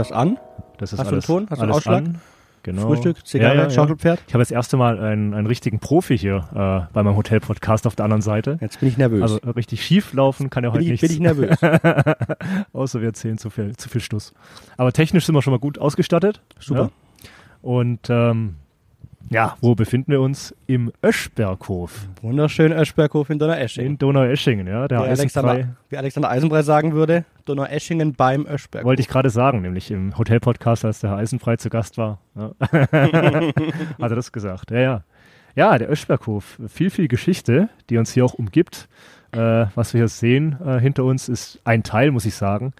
das an? Das ist Hast du alles, einen Ton? Hast du einen Ausschlag? an. Genau. Frühstück, Zigarre, ja, ja, ja. Schaukelpferd? Ich habe das erste Mal einen, einen richtigen Profi hier äh, bei meinem Hotel-Podcast auf der anderen Seite. Jetzt bin ich nervös. Also äh, richtig schief laufen kann ja heute ich, nichts. bin ich nervös. Außer wir erzählen zu viel, zu viel Schluss. Aber technisch sind wir schon mal gut ausgestattet. Super. Und ähm, ja, wo befinden wir uns? Im Öschberghof Wunderschön Öschberghof in Donaueschingen. in Donaueschingen. Ja, der Wie. Alexander, wie Alexander Eisenbrei sagen würde, Donaueschingen beim Öschberghof. Wollte ich gerade sagen, nämlich im Hotel-Podcast, als der Herr Eisenfrei zu Gast war. Ja. Hat er das gesagt. Ja, ja. Ja, der Öschberghof. Viel, viel Geschichte, die uns hier auch umgibt. Äh, was wir hier sehen äh, hinter uns ist ein Teil, muss ich sagen,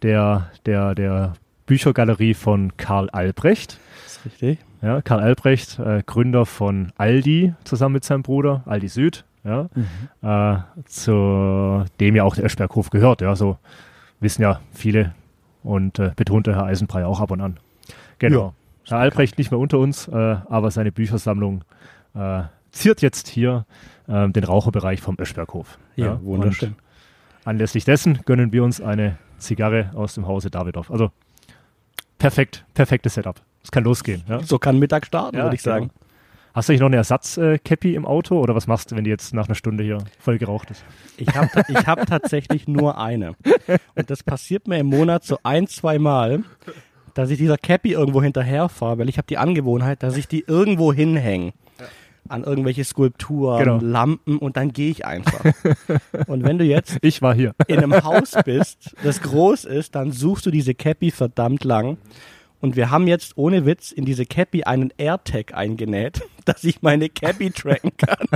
der, der, der Büchergalerie von Karl Albrecht. Das ist richtig. Ja, Karl Albrecht, äh, Gründer von Aldi zusammen mit seinem Bruder, Aldi Süd, ja, äh, zu dem ja auch der Öschberghof gehört. Ja, so wissen ja viele und äh, betonte Herr Eisenbrei auch ab und an. Genau. Herr Albrecht nicht mehr unter uns, äh, aber seine Büchersammlung äh, ziert jetzt hier äh, den Raucherbereich vom Öschberghof. Ja, wunderschön. Und anlässlich dessen gönnen wir uns eine Zigarre aus dem Hause Davidoff. Also perfekt, perfektes Setup. Es kann losgehen. Ja? So kann Mittag starten, Ja, würde ich sagen. genau. Hast du nicht noch eine Ersatz-Cappy im Auto oder was machst du, wenn die jetzt nach einer Stunde hier voll geraucht ist? Ich habe ich hab tatsächlich nur eine. Und das passiert mir im Monat so ein, zwei Mal, dass ich dieser Cappy irgendwo hinterherfahre, weil ich habe die Angewohnheit, dass ich die irgendwo hinhänge. An irgendwelche Skulpturen, Genau. Lampen und dann gehe ich einfach. Und wenn du jetzt Ich war hier. in einem Haus bist, das groß ist, dann suchst du diese Cappy verdammt lang. Und wir haben jetzt ohne Witz in diese Cappy einen AirTag eingenäht, dass ich meine Cappy tracken kann.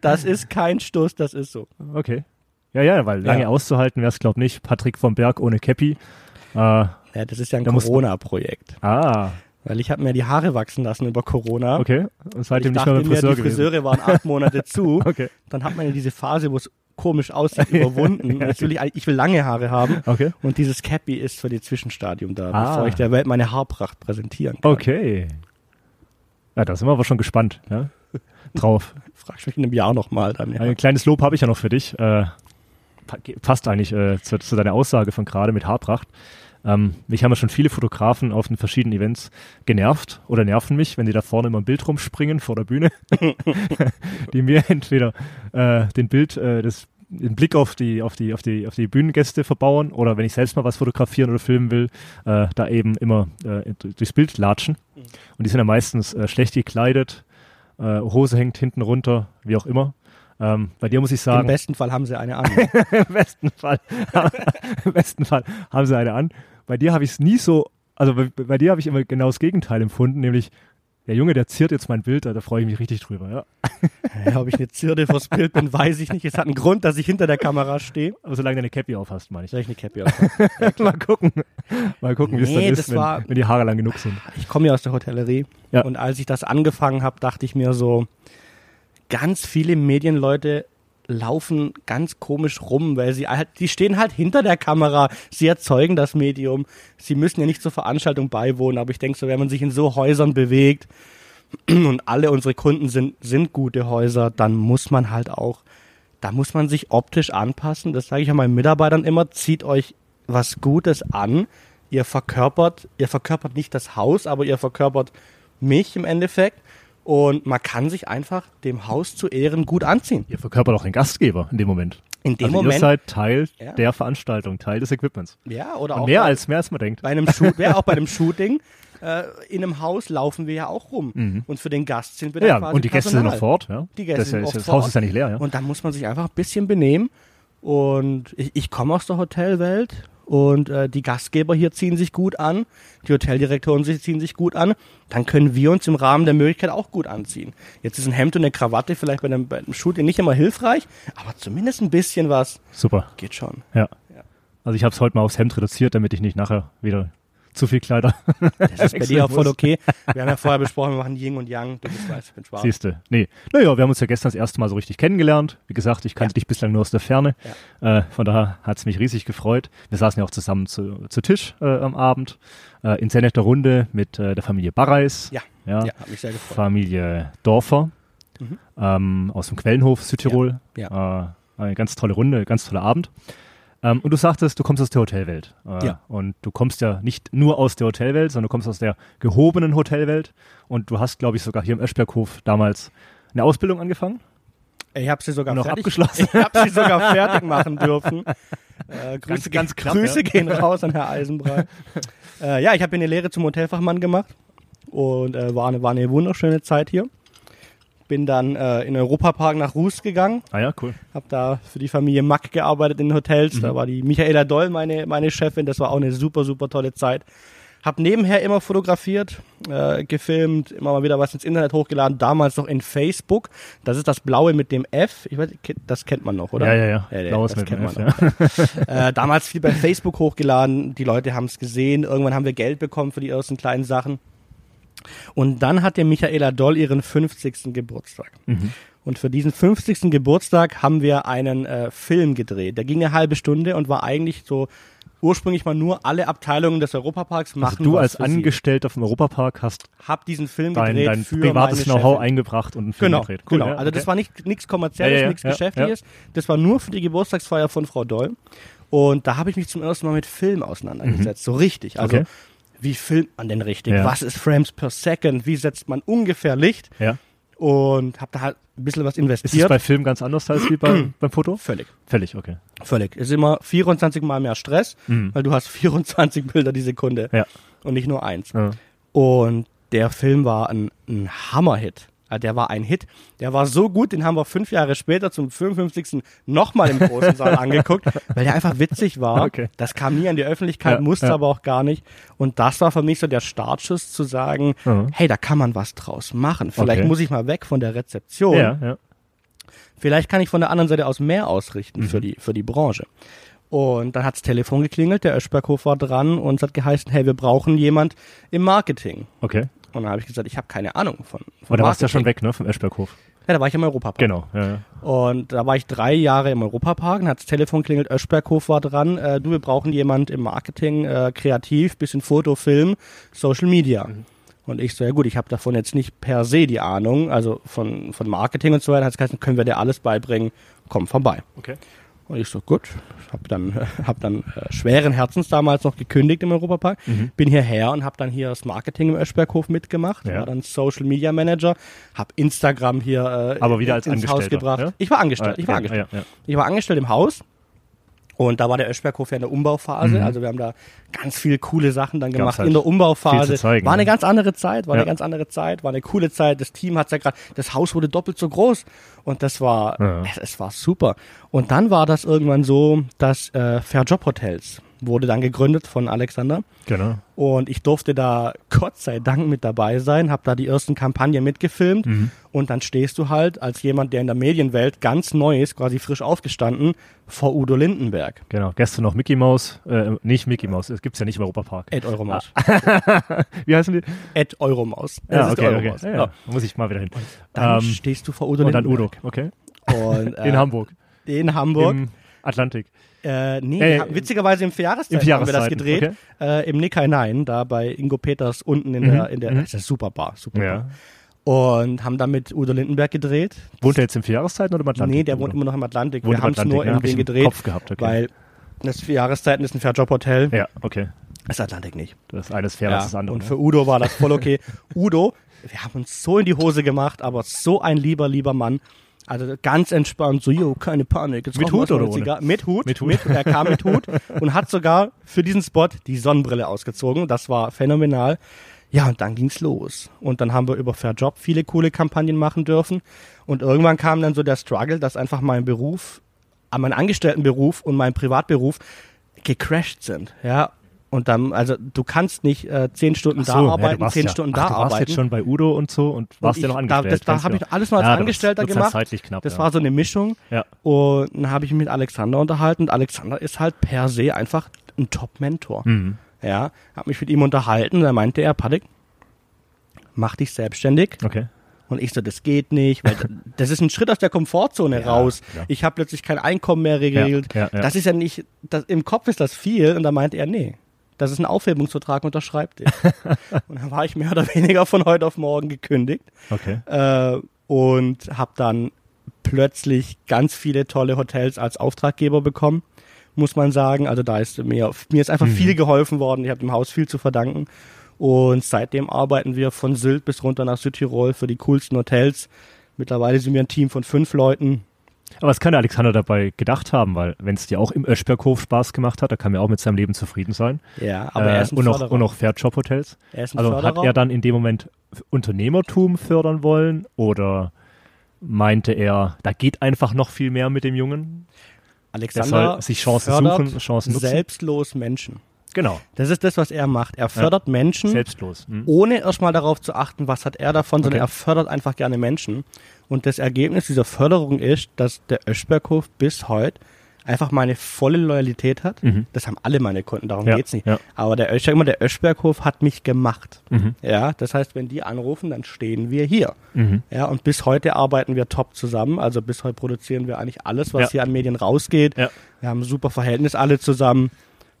Das ist kein Stoß, das ist so. Okay. Ja, ja, weil lange Ja. auszuhalten wäre es, glaube ich, nicht. Patrick vom Berg ohne Cappy. Äh, Ja, das ist ja ein Corona-Projekt. ah, Weil ich habe mir die Haare wachsen lassen über Corona. okay. Und Ich seitdem nicht dachte mehr mir, Friseur die gewesen. Friseure waren acht Monate zu. Okay. Dann hat man ja diese Phase, wo es komisch aussieht, überwunden. Jetzt will ich, will lange Haare haben. Okay. Und dieses Cappy ist für das Zwischenstadium da, Ah. bevor ich der Welt meine Haarpracht präsentieren kann. Okay. Ja, da sind wir aber schon gespannt. Ja? Drauf. Fragst mich in einem Jahr nochmal dann. Ja. Ein kleines Lob habe ich ja noch für dich. Äh, pa- passt eigentlich äh, zu, zu deiner Aussage von gerade mit Haarpracht. Ähm, mich haben ja schon viele Fotografen auf den verschiedenen Events genervt oder nerven mich, wenn die da vorne immer ein Bild rumspringen vor der Bühne, die mir entweder äh, den Bild, äh, das, den Blick auf die, auf die, auf die, auf die Bühnengäste verbauen oder wenn ich selbst mal was fotografieren oder filmen will, äh, da eben immer äh, durchs Bild latschen. Und die sind ja meistens äh, schlecht gekleidet, äh, Hose hängt hinten runter, wie auch immer. Ähm, bei dir muss ich Im sagen, besten Fall haben sie eine an. im besten Fall, im besten Fall haben sie eine an. Bei dir habe ich es nie so, also bei, bei dir habe ich immer genau das Gegenteil empfunden, nämlich der Junge, der ziert jetzt mein Bild, da, da freue ich mich richtig drüber. Ja. ja, ob ich eine Zirde vors Bild bin, weiß ich nicht. Es hat einen Grund, dass ich hinter der Kamera stehe. Aber solange du eine Cappy auf hast, meine ich. Soll ich eine Cappy aufhaben? mal gucken, mal gucken, wie es Nee, dann ist, wenn, war- wenn die Haare lang genug sind. Ich komme ja aus der Hotellerie. Ja. Und als ich das angefangen habe, dachte ich mir so, ganz viele Medienleute laufen ganz komisch rum, weil sie halt, die stehen halt hinter der Kamera, sie erzeugen das Medium, sie müssen ja nicht zur Veranstaltung beiwohnen, aber ich denke so, wenn man sich in so Häusern bewegt und alle unsere Kunden sind, sind gute Häuser, dann muss man halt auch, da muss man sich optisch anpassen, das sage ich ja meinen Mitarbeitern immer, zieht euch was Gutes an, ihr verkörpert, ihr verkörpert nicht das Haus, aber ihr verkörpert mich im Endeffekt. Und man kann sich einfach dem Haus zu Ehren gut anziehen. Ihr verkörpert auch den Gastgeber in dem Moment. In dem also Moment. ihr seid Teil Ja. der Veranstaltung, Teil des Equipments. ja, oder Und auch mehr bei, als mehr als man denkt. bei einem Shoot, ja, auch bei einem Shooting. Äh, in einem Haus laufen wir ja auch rum. Und für den Gast sind wir dann Ja, quasi und die Gäste sind Personal. noch vor Ort. Ja. Die Gäste das, ja- sind oft das Haus ist ja nicht leer. Ja. Und dann muss man sich einfach ein bisschen benehmen. Und ich, ich komme aus der Hotelwelt und äh, die Gastgeber hier ziehen sich gut an, die Hoteldirektoren ziehen sich gut an. Dann können wir uns im Rahmen der Möglichkeit auch gut anziehen. Jetzt ist ein Hemd und eine Krawatte vielleicht bei einem, bei einem Shooting nicht immer hilfreich, aber zumindest ein bisschen was Super. geht schon. Ja. Also ich habe es heute mal aufs Hemd reduziert, damit ich nicht nachher wieder zu viel Kleider Das ist bei dir auch voll okay. Wir haben ja vorher besprochen, wir machen Yin und Yang. Du bist weiß, ich bin schwarz. Siehste. Nee. Naja, wir haben uns ja gestern das erste Mal so richtig kennengelernt. Wie gesagt, ich kannte dich bislang nur aus der Ferne. Äh, von daher hat es mich riesig gefreut. Wir saßen ja auch zusammen zu, zu Tisch äh, am Abend. Äh, in sehr netter Runde mit äh, der Familie Barreis. Ja, ja. ja, hat mich sehr gefreut. Familie Dorfer ähm, aus dem Quellenhof Südtirol. Ja, Äh, eine ganz tolle Runde, ganz toller Abend. Ähm, und du sagtest, du kommst aus der Hotelwelt. Äh, Ja. Und du kommst ja nicht nur aus der Hotelwelt, sondern du kommst aus der gehobenen Hotelwelt. Und du hast, glaube ich, sogar hier im Eschberghof damals eine Ausbildung angefangen. Ich habe sie sogar Noch fertig, abgeschlossen. Ich habe sie sogar fertig machen dürfen. Äh, Grüße, ganz knapp, Grüße ja. gehen raus an Herr Eisenbrei. äh, ja, ich habe eine Lehre zum Hotelfachmann gemacht und äh, war, eine, war eine wunderschöne Zeit hier. Bin dann äh, in Europapark nach Ruß gegangen, Ah ja, cool. habe da für die Familie Mack gearbeitet in Hotels. Mhm. Da war die Michaela Doll meine, meine Chefin. Das war auch eine super, super tolle Zeit. Hab nebenher immer fotografiert, äh, gefilmt, immer mal wieder was ins Internet hochgeladen. Damals noch in Facebook. Das ist das Blaue mit dem F. Ich weiß, das kennt man noch, oder? Ja, ja, ja. ja Blaues das mit dem kennt F, man noch. äh, damals viel bei Facebook hochgeladen. Die Leute haben es gesehen. Irgendwann haben wir Geld bekommen für die ersten kleinen Sachen. Und dann hatte Michaela Doll ihren 50. Geburtstag. Mhm. Und für diesen 50. Geburtstag haben wir einen äh, Film gedreht. Der ging eine halbe Stunde und war eigentlich so ursprünglich mal nur alle Abteilungen des Europaparks machen. Also du als. Angestellter vom Europapark hast Hab diesen Film dein, gedreht dein für privates Know-how eingebracht und einen Film Genau, gedreht. Cool, genau. ja, Also das okay. war nicht nichts kommerzielles, Ja, ja, nichts Geschäftliches. Das war nur für die Geburtstagsfeier von Frau Doll. Und da habe ich mich zum ersten Mal mit Film auseinandergesetzt, so richtig. Also Mhm. Okay. Wie filmt man denn richtig? Ja. Was ist Frames per Second? Wie setzt man ungefähr Licht? Ja. Und habe da halt ein bisschen was Ist es investiert. bei Film ganz anders als wie bei, beim Foto? Völlig. Völlig, okay. Völlig. Ist immer 24 mal mehr Stress, Mhm. weil du hast 24 Bilder die Sekunde Ja. und nicht nur eins. Ja. Und der Film war ein, ein Hammerhit. Also der war ein Hit. Der war so gut, den haben wir fünf Jahre später zum 55. nochmal im großen Saal angeguckt, weil der einfach witzig war. Okay. Das kam nie an die Öffentlichkeit, Ja, musste ja. aber auch gar nicht. Und das war für mich so der Startschuss zu sagen, Mhm. hey, da kann man was draus machen. Vielleicht Okay. muss ich mal weg von der Rezeption. Ja, ja. Vielleicht kann ich von der anderen Seite aus mehr ausrichten Mhm. für, die, für die Branche. Und dann hat's Telefon geklingelt, der Öschberghof war dran und es hat geheißen, hey, wir brauchen jemand im Marketing. Okay. Und dann habe ich gesagt, ich habe keine Ahnung von, von Aber da warst du ja schon weg, ne, vom Eschberghof. Ja, da war ich im Europapark. Genau, ja, ja. Und da war ich drei Jahre im Europapark, dann hat's Telefon klingelt, Öschberghof war dran, äh, du, wir brauchen jemand im Marketing, äh, kreativ, bisschen Foto, Film, Social Media. Mhm. Und ich so, ja gut, ich habe davon jetzt nicht per se die Ahnung, also von, von Marketing und so weiter, hat es geheißen, können wir dir alles beibringen, komm vorbei. Okay. Und ich so, gut, hab dann, hab dann äh, schweren Herzens damals noch gekündigt im Europapark, Mhm. bin hierher und habe dann hier das Marketing im Öschberghof mitgemacht, Ja. war dann Social Media Manager, habe Instagram hier äh, Aber wieder als ins Haus gebracht. ja? Ich war angestellt, ich war Ah, angestellt. Ich war angestellt im Haus und da war der Öschberghof ja in der Umbauphase. Mhm. Also wir haben da ganz viele coole Sachen dann gemacht halt in der Umbauphase. zeigen, war eine ne? ganz andere Zeit, war Ja. eine ganz andere Zeit, war eine coole Zeit. Das Team hat's ja gerade, das Haus wurde doppelt so groß und das war, Ja. es, es war super. Und dann war das irgendwann so, dass äh, Fair Job Hotels wurde dann gegründet von Alexander. Genau. Und ich durfte da Gott sei Dank mit dabei sein, habe da die ersten Kampagnen mitgefilmt Mhm. und dann stehst du halt als jemand, der in der Medienwelt ganz neu ist, quasi frisch aufgestanden, vor Udo Lindenberg. Genau. Gestern noch Mickey Mouse, äh, nicht Mickey Mouse, es gibt's ja nicht im Europapark. Ed Euromaus. Wie heißen die? Ed Euromaus. Ja, ist okay, okay. Euromaus. Ja, Ja. ja. Muss ich mal wieder hin. Dann Ähm, stehst du vor Udo Und dann Lindenberg. Udo, okay. Und, äh, In Hamburg. In Hamburg. Im Atlantik. Äh, nee, Äh, haben- witzigerweise im Vierjahreszeit Im haben wir das Vierjahreszeiten, gedreht. Äh, Im Nick Hinein, da bei Ingo Peters unten in der, in der, mhm. das ist eine super Bar, super Ja. Und haben dann mit Udo Lindenberg gedreht. Wohnt er jetzt im Vierjahreszeiten oder im Atlantik? Nee, der wohnt immer noch im Atlantik. Wohnt wir haben es nur ne? in den gedreht, Kopf gehabt, okay. weil das vier Jahreszeiten ist ein Fairjob-Hotel. Ja, okay. Das Atlantik nicht. Das eine ist fair, das ist das andere. und ne? für Udo war das voll okay. Udo, wir haben uns so in die Hose gemacht, aber so ein lieber, lieber Mann. Also ganz entspannt, so, jo, keine Panik. Jetzt Mit Hut oder ohne? Mit Hut. Mit Hut. er kam mit Hut und hat sogar für diesen Spot die Sonnenbrille ausgezogen. Das war phänomenal. Ja, und dann ging's los. Und dann haben wir über Fair Job viele coole Kampagnen machen dürfen. Und irgendwann kam dann so der Struggle, dass einfach mein Beruf, äh, mein Angestelltenberuf und mein Privatberuf gecrashed sind. Ja. Und dann, also du kannst nicht äh, zehn Stunden so, da ja, arbeiten, warst zehn ja, Stunden ach, da du warst arbeiten. jetzt schon bei Udo und so und warst ich- ja noch da- angestellt. das- da ganz hab ich alles noch als ja, Angestellter gemacht. zeitlich knapp. Das ja. war so eine Mischung. ja. Und dann habe ich mich mit Alexander unterhalten. Und Alexander ist halt per se einfach ein Top-Mentor. Mhm. Ja, habe mich mit ihm unterhalten. Und da meinte er, Patrick, mach dich selbstständig. Okay. Und ich so, das geht nicht, weil das ist ein Schritt aus der Komfortzone Ja, raus. ja. Ich habe plötzlich kein Einkommen mehr geregelt. Ja, ja, ja. Das ist ja nicht, das, im Kopf ist das viel. Und da meinte er, nee, das ist ein Aufhebungsvertrag, unterschreibt und dann war ich mehr oder weniger von heute auf morgen gekündigt Okay. äh, und habe dann plötzlich ganz viele tolle Hotels als Auftraggeber bekommen muss man sagen. Also da ist mir, mir ist einfach viel geholfen worden. Ich habe dem Haus viel zu verdanken. Und seitdem arbeiten wir von Sylt bis runter nach Südtirol für die coolsten Hotels. Mittlerweile sind wir ein Team von fünf Leuten. Aber was kann der Alexander dabei gedacht haben? Weil wenn es dir auch im Öschberghof Spaß gemacht hat, da kann er auch mit seinem Leben zufrieden sein. Ja, aber Äh, er ist ein und, noch, und noch Fairjob-Hotels. er Also hat Förderer. er dann in dem Moment Unternehmertum fördern wollen oder meinte er, da geht einfach noch viel mehr mit dem Jungen? Der Alexander soll sich Chancen fördert suchen, Chancen nutzen. selbstlos Menschen. Genau, Das ist das, was er macht. Er fördert Menschen, selbstlos. Hm. ohne erstmal darauf zu achten, was hat er davon, sondern Okay. er fördert einfach gerne Menschen. Und das Ergebnis dieser Förderung ist, dass der Öschberghof bis heute einfach meine volle Loyalität hat. Mhm. Das haben alle meine Kunden, darum Ja, geht's nicht. ja. Aber der, ich sag immer, der Öschberghof hat mich gemacht. Mhm. Ja, das heißt, wenn die anrufen, dann stehen wir hier. Mhm. Ja, und bis heute arbeiten wir top zusammen. Also bis heute produzieren wir eigentlich alles, was Ja. hier an Medien rausgeht. Ja. Wir haben ein super Verhältnis alle zusammen.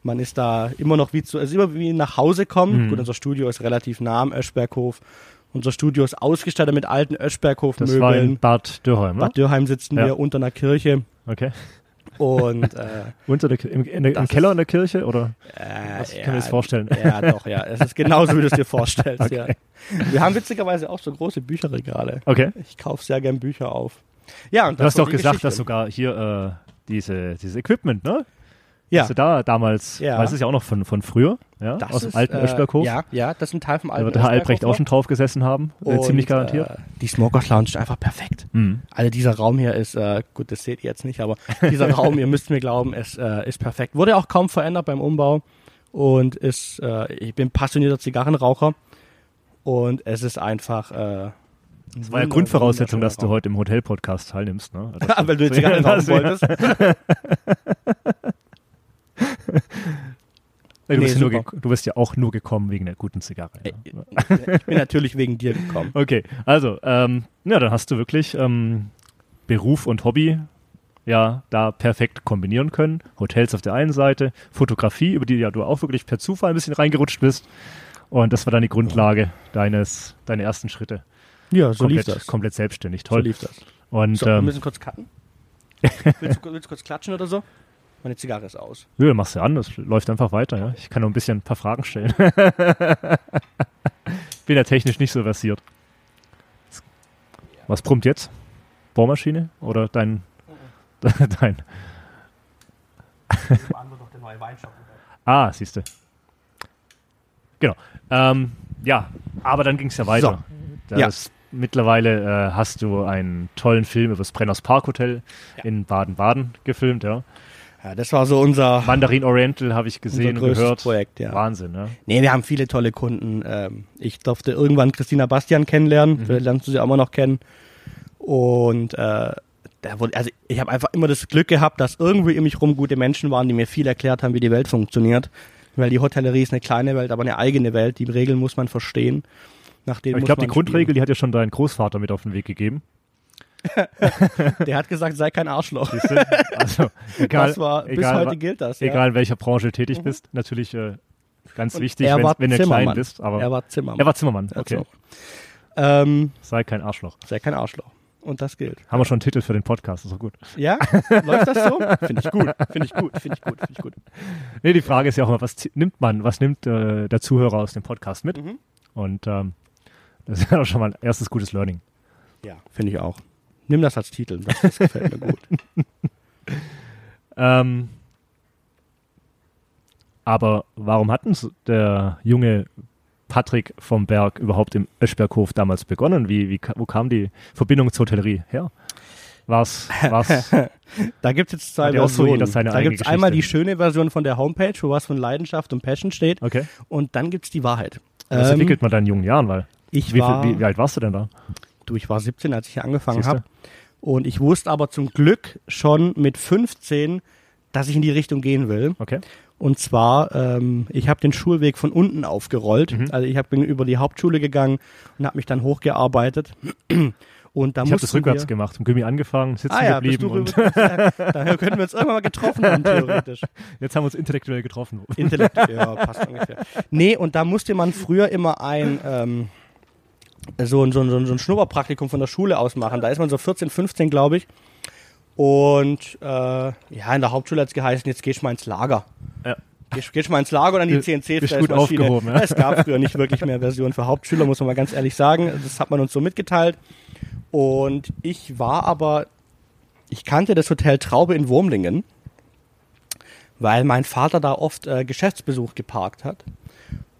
Man ist da immer noch wie zu, also immer wie nach Hause kommen. Mhm. Gut, unser Studio ist relativ nah am Öschberghof. Unser Studio ist ausgestattet mit alten Das war in Öschberghof-Möbeln. Bad Dürheim, ne? Bad Dürheim sitzen Ja. wir unter einer Kirche Okay. und äh, Unter der, im, in der, im Keller in der Kirche oder? äh, Was kann man das vorstellen? Ja, doch, ja. Es ist genauso, wie du es dir vorstellst. Okay. ja. Wir haben witzigerweise auch so große Bücherregale. Okay. Ich kaufe sehr gern Bücher auf. Ja, und Du hast doch gesagt, Geschichte. dass sogar hier äh, diese, dieses Equipment, ne? Ja, Hast du da damals, Ja. weil es ist ja auch noch von, von früher, ja? das aus dem ist, alten äh, Öschberghof. Ja, ja, das ist ein Teil vom Da alten wird der Herr Albrecht auch schon drauf gesessen haben, äh, Und, ziemlich garantiert. Äh, die Smokers Lounge ist einfach perfekt. Mhm. Also dieser Raum hier ist, äh, gut, das seht ihr jetzt nicht, aber dieser Raum, ihr müsst mir glauben, ist, äh, ist perfekt. Wurde auch kaum verändert beim Umbau und ist, äh, ich bin passionierter Zigarrenraucher und es ist einfach, äh, Das war ja Grundvoraussetzung, dass du heute im Hotel-Podcast teilnimmst, ne? Ja, weil du jetzt Zigarren rauchen wolltest. Du, Nee, bist ja nur du bist ja auch nur gekommen wegen der guten Zigarre. Ja. Ich bin natürlich wegen dir gekommen. Okay, also, ähm, ja, dann hast du wirklich ähm, Beruf und Hobby ja da perfekt kombinieren können. Hotels auf der einen Seite, Fotografie, über die ja du auch wirklich per Zufall ein bisschen reingerutscht bist. Und das war dann die Grundlage deines, deine ersten Schritte. Ja, so komplett, lief das. komplett selbstständig. So Toll. lief das. Und So, wir ähm, müssen kurz cutten. willst, du, willst du kurz klatschen oder so? Meine Zigarre ist aus. ja, machst du an, das läuft einfach weiter. Ja? Ich kann noch ein bisschen ein paar Fragen stellen. Bin ja technisch nicht so versiert. Was brummt jetzt? Bohrmaschine oder dein, dein Ah, siehst du. Genau. Ähm, ja, aber dann ging es ja weiter. Ja. Das, Mittlerweile äh, hast du einen tollen Film über das Brenners Park Hotel Ja. in Baden-Baden gefilmt, ja. Ja, das war so unser, Mandarin Oriental habe ich gesehen und gehört. Projekt, ja. Wahnsinn, ne? Nee, wir haben viele tolle Kunden. Ähm, ich durfte irgendwann Christina Bastian kennenlernen. Mhm. Vielleicht lernst du sie auch immer noch kennen. Und äh, da wurde, also ich habe einfach immer das Glück gehabt, dass irgendwie um mich rum gute Menschen waren, die mir viel erklärt haben, wie die Welt funktioniert. Weil die Hotellerie ist eine kleine Welt, aber eine eigene Welt. Die Regeln muss man verstehen. Nach denen Aber ich glaube, die Grundregel, die hat ja schon dein Großvater mit auf den Weg gegeben. Der hat gesagt, sei kein Arschloch. Also, egal, das war, bis egal, heute gilt das. Ja. egal in welcher Branche du tätig bist, natürlich äh, ganz Und wichtig, wenn, wenn du klein bist. Aber er war Zimmermann. er war Zimmermann, Er okay. Ähm, Sei kein Arschloch. sei kein Arschloch. Und das gilt. Haben wir schon einen Titel für den Podcast, ist doch gut. Ja? Läuft das so? Finde ich gut. Finde ich gut. Finde ich gut. Finde ich gut. Nee, die Frage ist ja auch immer, was nimmt man, was nimmt äh, der Zuhörer aus dem Podcast mit? Mhm. Und ähm, das ist ja doch schon mal ein erstes gutes Learning. Ja, finde ich auch. Nimm das als Titel. Das, das gefällt mir gut. Ähm, aber warum hat denn so der junge Patrick vom Berg überhaupt im Öschberghof damals begonnen? Wie, wie, wo kam die Verbindung zur Hotellerie her? War's, war's, Da gibt es jetzt zwei so Versionen. seine da gibt es einmal die schöne Version von der Homepage, wo was von Leidenschaft und Passion steht. okay. Und dann gibt es die Wahrheit. Das Ähm, entwickelt man dann in jungen Jahren, weil ich, wie, war, wie, wie alt warst du denn da? Du, ich war 17, als ich hier angefangen habe. Und ich wusste aber zum Glück schon mit 15, dass ich in die Richtung gehen will. Okay. Und zwar, ähm, ich habe den Schulweg von unten aufgerollt. Mhm. Also ich hab, bin über die Hauptschule gegangen und habe mich dann hochgearbeitet. Und da Ich habe das rückwärts wir, gemacht, im Gummi angefangen, sitzen Ah ja, geblieben und daher könnten wir uns irgendwann mal getroffen haben, theoretisch. jetzt haben wir uns intellektuell getroffen. Intellekt, ja, passt ungefähr. Nee, und da musste man früher immer ein, ähm, so, ein, so, ein, so ein Schnupperpraktikum von der Schule aus machen. Da ist man so 14, 15, glaube ich. Und äh, ja, in der Hauptschule hat es geheißen, jetzt gehst du mal ins Lager. Ja. Gehst, gehst mal ins Lager und an die CNC Bist gut aufgehoben, ja. Es gab früher nicht wirklich mehr Versionen für Hauptschüler, muss man mal ganz ehrlich sagen. Das hat man uns so mitgeteilt. Und ich war aber, ich kannte das Hotel Traube in Wurmlingen, weil mein Vater da oft äh, Geschäftsbesuch geparkt hat.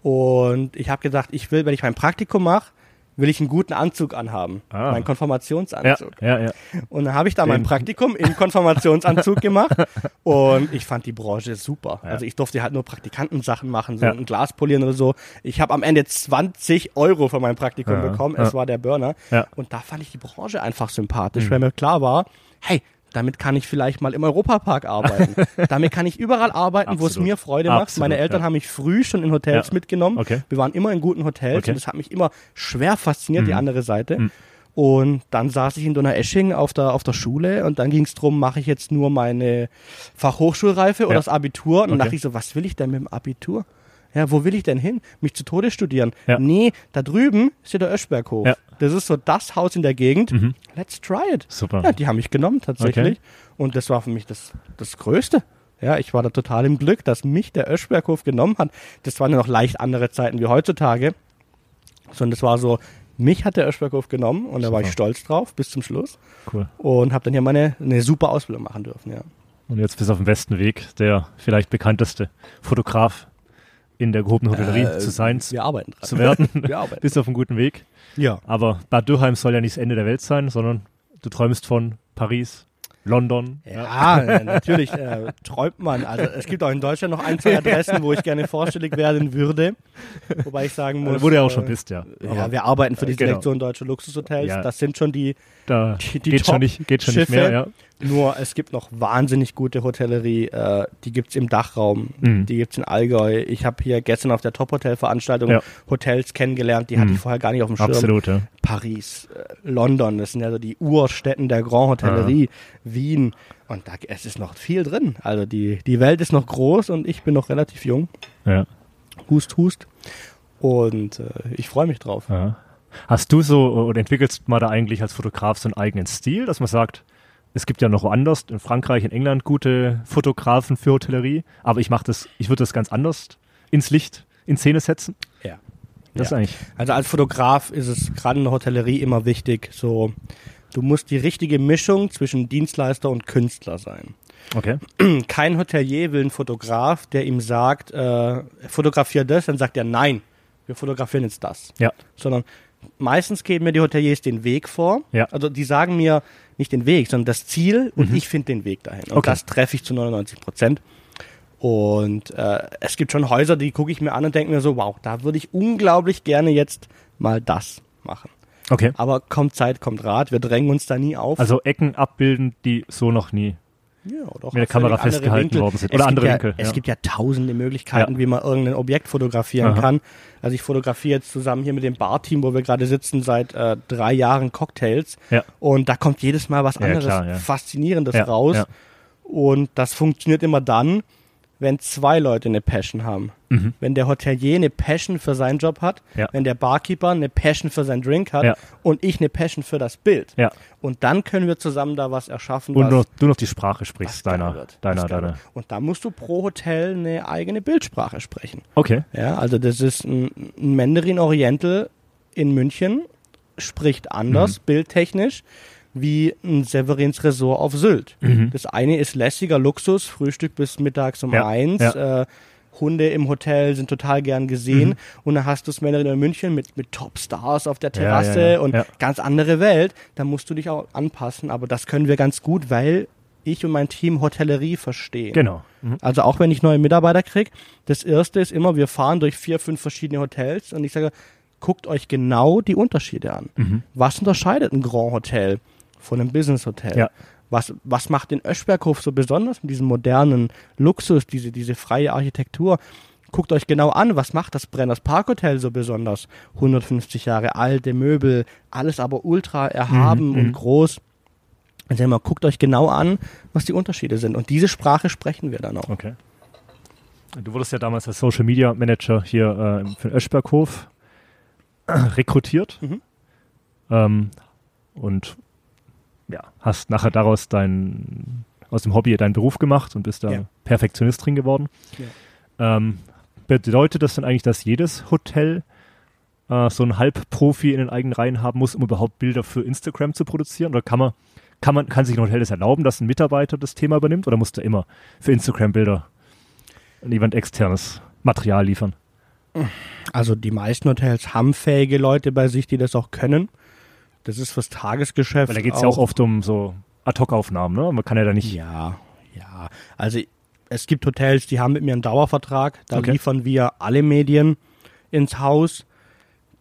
Und ich habe gesagt, ich will, wenn ich mein Praktikum mache, will ich einen guten Anzug anhaben. Ah. Meinen Konfirmationsanzug. Ja, ja, ja. Und dann habe ich da mein Praktikum im Konfirmationsanzug gemacht und ich fand die Branche super. Ja. Also ich durfte halt nur Praktikantensachen machen, so Ja. ein Glas polieren oder so. Ich habe am Ende 20 Euro für mein Praktikum Ja, bekommen. Es war der Burner. Und da fand ich die Branche einfach sympathisch, Mhm. weil mir klar war, hey, damit kann ich vielleicht mal im Europapark arbeiten. damit kann ich überall arbeiten, wo es mir Freude macht. Absolut, Meine Eltern ja. haben mich früh schon in Hotels Ja. mitgenommen. Okay. Wir waren immer in guten Hotels Okay. und das hat mich immer schwer fasziniert, die Mhm. andere Seite. Mhm. Und dann saß ich in Donaueschingen auf der, auf der Schule und dann ging es darum, mache ich jetzt nur meine Fachhochschulreife oder Ja. das Abitur? Und dann Okay. dachte ich so, was will ich denn mit dem Abitur? Ja, wo will ich denn hin? Mich zu Tode studieren? Ja. Nee, da drüben ist ja der Öschberghof. Ja. Das ist so das Haus in der Gegend. Mhm. Let's try it. Super. Ja, die haben mich genommen tatsächlich. Und das war für mich das, das Größte. Ja, ich war da total im Glück, dass mich der Öschberghof genommen hat. Das waren ja noch leicht andere Zeiten wie heutzutage. Sondern das war so, mich hat der Öschberghof genommen und da war ich Super. stolz drauf bis zum Schluss. Cool. Und habe dann hier meine eine super Ausbildung machen dürfen. Ja. Und jetzt bist du auf dem besten Weg, der vielleicht bekannteste Fotograf in der gehobenen Hotellerie Äh, zu sein, zu Wir arbeiten dran. werden. Wir arbeiten. bist auf einem guten Weg. Ja. Aber Bad Dürheim soll ja nicht das Ende der Welt sein, sondern du träumst von Paris, London. Ja, äh, natürlich äh, träumt man. Also es gibt auch in Deutschland noch ein, zwei Adressen, wo ich gerne vorstellig werden würde. Wobei ich sagen muss. Wo du ja auch äh, schon bist, ja. Ja, Aber wir arbeiten für die Äh, genau. Selektion deutscher Luxushotels. Ja. Das sind schon die, da die, die geht, schon nicht, geht schon nicht mehr, ja. Nur es gibt noch wahnsinnig gute Hotellerie. Äh, die gibt's im Dachraum, Mhm. die gibt's in Allgäu. Ich habe hier gestern auf der Top-Hotel-Veranstaltung Ja. Hotels kennengelernt, die hatte Mhm. ich vorher gar nicht auf dem Schirm. Absolut, ja. Paris, äh, London, das sind ja so die Urstätten der Grand Hotellerie, Wien. Und da es ist noch viel drin. Also die, die Welt ist noch groß und ich bin noch relativ jung. ja. Hust, hust. Und äh, ich freue mich drauf. Ja. Hast du so oder entwickelst mal da eigentlich als Fotograf so einen eigenen Stil, dass man sagt, es gibt ja noch woanders, in Frankreich, in England gute Fotografen für Hotellerie, aber ich mache das, ich würde das ganz anders ins Licht, in Szene setzen. Ja. Das ist Ja. eigentlich. Also als Fotograf ist es gerade in der Hotellerie immer wichtig, so du musst die richtige Mischung zwischen Dienstleister und Künstler sein. Okay. Kein Hotelier will einen Fotograf, der ihm sagt, äh, fotografier das, dann sagt er nein, wir fotografieren jetzt das. Ja. Sondern meistens geben mir die Hoteliers den Weg vor. Ja. Also die sagen mir nicht den Weg, sondern das Ziel und Mhm. ich finde den Weg dahin. Und Okay. das treffe ich zu 99 Prozent. Und äh, es gibt schon Häuser, die gucke ich mir an und denke mir so, wow, da würde ich unglaublich gerne jetzt mal das machen. Okay. Aber kommt Zeit, kommt Rat, wir drängen uns da nie auf. Also Ecken abbilden, die so noch nie. Ja, oder auch mit der Kamera festgehalten Winkel. worden sind. Es Oder gibt andere ja, Winkel, Es ja. gibt ja tausende Möglichkeiten, Ja. wie man irgendein Objekt fotografieren Aha. kann. Also ich fotografiere jetzt zusammen hier mit dem Barteam, wo wir gerade sitzen, seit äh, drei Jahren Cocktails. Ja. Und da kommt jedes Mal was anderes klar. Faszinierendes raus. Und das funktioniert immer dann, wenn zwei Leute eine Passion haben. Mhm. Wenn der Hotelier eine Passion für seinen Job hat, Ja. wenn der Barkeeper eine Passion für seinen Drink hat Ja. und ich eine Passion für das Bild. Ja. Und dann können wir zusammen da was erschaffen, Und was, nur, du noch die Sprache sprichst, deiner, wird, deiner, deiner. Und da musst du pro Hotel eine eigene Bildsprache sprechen. Okay. Ja, also das ist ein, ein Mandarin Oriental in München, spricht anders, Mhm. bildtechnisch, wie ein Severins Resort auf Sylt. Mhm. Das eine ist lässiger Luxus, Frühstück bis mittags um Ja, eins, ja. Äh, Hunde im Hotel sind total gern gesehen Mhm. und dann hast du Mandarin in München mit, mit Top-Stars auf der Terrasse ja, ja, und ja. ganz andere Welt. Da musst du dich auch anpassen, aber das können wir ganz gut, weil ich und mein Team Hotellerie verstehen. Genau. Mhm. Also auch wenn ich neue Mitarbeiter kriege, das erste ist immer, wir fahren durch vier, fünf verschiedene Hotels und ich sage, guckt euch genau die Unterschiede an. Mhm. Was unterscheidet ein Grand Hotel von einem Business Hotel? Ja. Was, was macht den Öschberghof so besonders mit diesem modernen Luxus, diese, diese freie Architektur? Guckt euch genau an, was macht das Brenners Parkhotel so besonders? 150 Jahre alte Möbel, alles aber ultra erhaben Mhm, und mhm. groß. Sag mal, guckt euch genau an, was die Unterschiede sind. Und diese Sprache sprechen wir dann auch. Okay. Du wurdest ja damals als Social Media Manager hier äh, für den Öschberghof rekrutiert. Mhm. Ähm, und ja, hast nachher daraus dein, aus dem Hobby deinen Beruf gemacht und bist da Ja. Perfektionist drin geworden. Ähm, bedeutet das dann eigentlich, dass jedes Hotel äh, so einen Halbprofi in den eigenen Reihen haben muss, um überhaupt Bilder für Instagram zu produzieren? Oder kann man, kann man, kann sich ein Hotel das erlauben, dass ein Mitarbeiter das Thema übernimmt? Oder muss der immer für Instagram Bilder an jemand externes Material liefern? Also die meisten Hotels haben fähige Leute bei sich, die das auch können. Das ist fürs Tagesgeschäft. Weil da geht es ja auch oft um so Ad-Hoc-Aufnahmen, ne? Man kann ja da nicht. Ja, ja. Also es gibt Hotels, die haben mit mir einen Dauervertrag. Da Okay. liefern wir alle Medien ins Haus.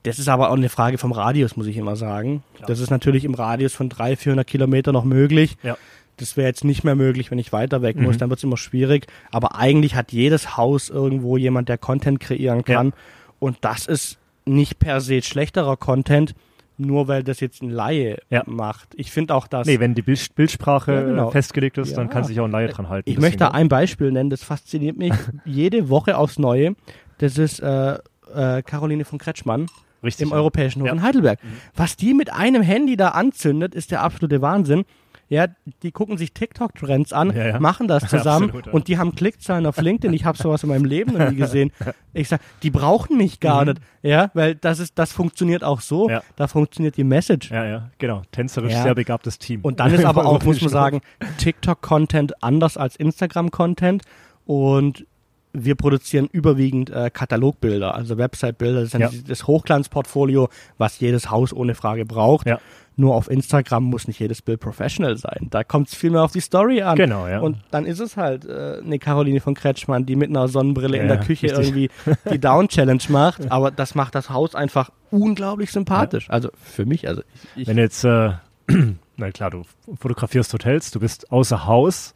Das ist aber auch eine Frage vom Radius, muss ich immer sagen. Das ist natürlich im Radius von 300, 400 Kilometer noch möglich. Ja. Das wäre jetzt nicht mehr möglich, wenn ich weiter weg muss. Mhm. Dann wird es immer schwierig. Aber eigentlich hat jedes Haus irgendwo jemand, der Content kreieren kann. Und das ist nicht per se schlechterer Content, nur weil das jetzt ein Laie Ja. macht. Ich finde auch, dass Nee, wenn die Bild Bildsprache Ja, genau. festgelegt ist, dann Ja. kann sich auch ein Laie dran halten. Ich Deswegen, möchte ein Beispiel nennen, das fasziniert mich jede Woche aufs Neue. Das ist äh, äh, Caroline von Kretschmann Richtig. im. Europäischen Hof. Mhm. in Heidelberg. Was die mit einem Handy da anzündet, ist der absolute Wahnsinn. Ja, die gucken sich TikTok-Trends an, Ja, ja. machen das zusammen Absolut, und die haben Klickzahlen auf LinkedIn. Ich habe sowas in meinem Leben noch nie gesehen. Ich sag, die brauchen mich gar Mhm. nicht, ja, weil das ist, das funktioniert auch so. Ja. Da funktioniert die Message. Ja, ja, genau. Tänzerisch sehr begabtes Team. Und dann ist aber auch, muss man Europäischen sagen, TikTok-Content anders als Instagram-Content. Und wir produzieren überwiegend äh, Katalogbilder, also Website-Bilder. Das ist Ja. das Hochglanzportfolio, was jedes Haus ohne Frage braucht. Ja. Nur auf Instagram muss nicht jedes Bild professional sein. Da kommt es viel mehr auf die Story an. Genau, ja. Und dann ist es halt äh, eine Caroline von Kretschmann, die mit einer Sonnenbrille Ja, in der ja, Küche richtig. irgendwie die Down-Challenge macht. Aber das macht das Haus einfach unglaublich sympathisch. Also für mich, also ich, ich Wenn jetzt, äh, na klar, du fotografierst Hotels, du bist außer Haus.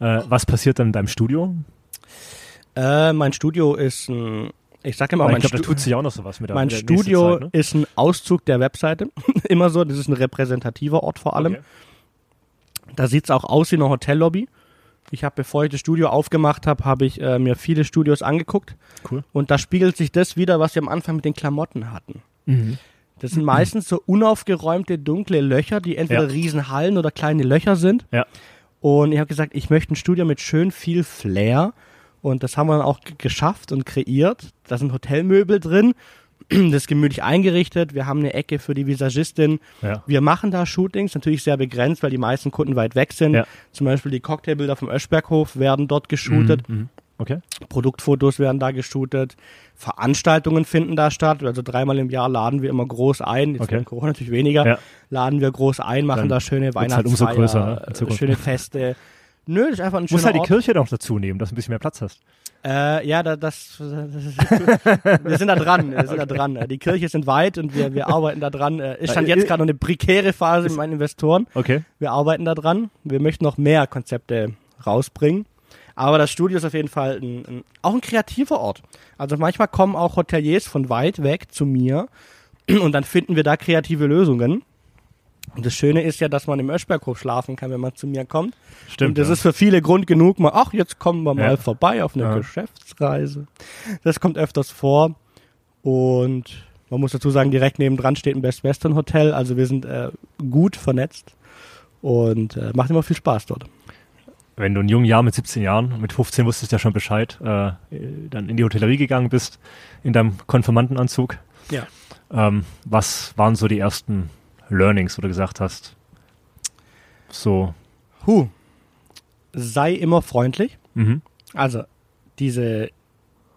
Äh, was passiert dann in deinem Studio? Äh, mein Studio ist ein, ich sag immer, mein, ich Stu tut sich auch noch sowas mit der mein mit der Studio Zeit, ne? ist ein Auszug der Webseite. immer so, das ist ein repräsentativer Ort vor allem. Okay. Da sieht's auch aus wie eine Hotellobby. Ich habe, bevor ich das Studio aufgemacht habe, habe ich äh, mir viele Studios angeguckt. Cool. Und da spiegelt sich das wieder, was wir am Anfang mit den Klamotten hatten. Mhm. Das sind meistens so unaufgeräumte, dunkle Löcher, die entweder Ja. Riesenhallen oder kleine Löcher sind. Ja. Und ich habe gesagt, ich möchte ein Studio mit schön viel Flair. Und das haben wir dann auch geschafft und kreiert. Da sind Hotelmöbel drin. Das ist gemütlich eingerichtet. Wir haben eine Ecke für die Visagistin. Ja. Wir machen da Shootings, natürlich sehr begrenzt, weil die meisten Kunden weit weg sind. Ja. Zum Beispiel die Cocktailbilder vom Öschberghof werden dort geshootet. Mhm. Mhm. Okay. Produktfotos werden da geshootet. Veranstaltungen finden da statt. Also dreimal im Jahr laden wir immer groß ein. Jetzt Okay. Corona natürlich weniger. Ja. Laden wir groß ein, machen Dann da schöne wird's halt Weihnachtsfeier, umso größer, ne, schöne Feste. Nö, das ist einfach ein Muss schöner halt die Ort. Kirche noch dazu nehmen, dass du ein bisschen mehr Platz hast. Äh, ja, da, das, das ist, wir sind da dran, wir sind da dran. Die Kirche sind weit und wir, wir arbeiten da dran. Äh, Es stand Äh, jetzt äh, gerade noch eine prekäre Phase mit meinen Investoren. Okay. Wir arbeiten da dran. Wir möchten noch mehr Konzepte rausbringen. Aber das Studio ist auf jeden Fall ein, ein, auch ein kreativer Ort. Also manchmal kommen auch Hoteliers von weit weg zu mir und dann finden wir da kreative Lösungen. Und das Schöne ist ja, dass man im Öschberghof schlafen kann, wenn man zu mir kommt. Stimmt. und das ja. ist für viele Grund genug, mal, ach, jetzt kommen wir mal Ja. vorbei auf eine Ja. Geschäftsreise. Das kommt öfters vor. Und man muss dazu sagen, direkt nebendran steht ein Best Western Hotel. Also wir sind äh, gut vernetzt und äh, macht immer viel Spaß dort. wenn du in jungen Jahren mit 17 Jahren, mit 15 wusstest du ja schon Bescheid, äh, dann in die Hotellerie gegangen bist, in deinem Konfirmandenanzug. Ja. Ähm, was waren so die ersten Learnings, wo du gesagt hast? So, Huh. Sei immer freundlich. mhm, Also diese,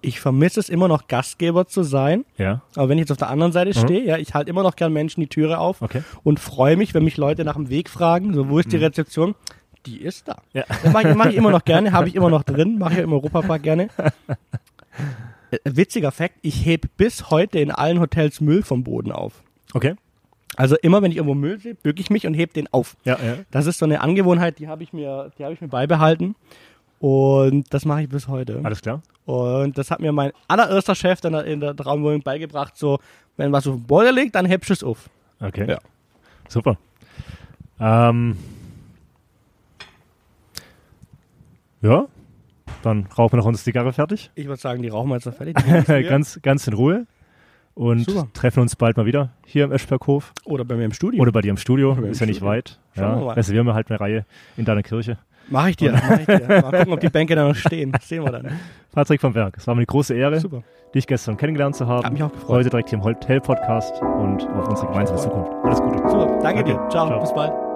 ich vermisse es immer noch Gastgeber zu sein. ja, Aber wenn ich jetzt auf der anderen Seite Mhm. stehe, ja, ich halte immer noch gern Menschen die Türe auf okay. und freue mich, wenn mich Leute nach dem Weg fragen, so wo ist die Mhm. Rezeption? Die ist da. Ja. Das mache ich, mach ich immer noch gerne, habe ich immer noch drin, mache ich im Europapark gerne. Äh, Witziger Fakt, ich heb bis heute in allen Hotels Müll vom Boden auf. Okay. Also immer, wenn ich irgendwo Müll sehe, bücke ich mich und heb den auf. Ja, ja. Das ist so eine Angewohnheit, die habe ich mir, die habe ich mir beibehalten. Und das mache ich bis heute. Alles klar. Und das hat mir mein allererster Chef dann in der Traumwohnung beigebracht, so, wenn was auf dem Boden liegt, dann hebst du es auf. Okay. Ja. Super. Ähm, ja, dann rauchen wir noch unsere Zigarre fertig. Ich würde sagen, die rauchen wir jetzt noch fertig. Ganz, ganz in Ruhe. Und Super. treffen uns bald mal wieder hier im Eschberghof Oder bei mir im Studio. oder bei dir im Studio. Ist ja nicht Studio. weit. Schauen wir Ja, mal. reservieren wir halt eine Reihe in deiner Kirche. Mach ich dir, mach ich dir. Mal gucken, ob die Bänke da noch stehen. Das sehen wir dann. Patrick vom Werk, es war mir eine große Ehre, Super. dich gestern kennengelernt zu haben. Hat mich auch gefreut. Heute direkt hier im Hotel-Podcast und auf unsere gemeinsame Zukunft. Alles Gute. Super. Danke Danke. dir. Ciao. Ciao. Bis bald.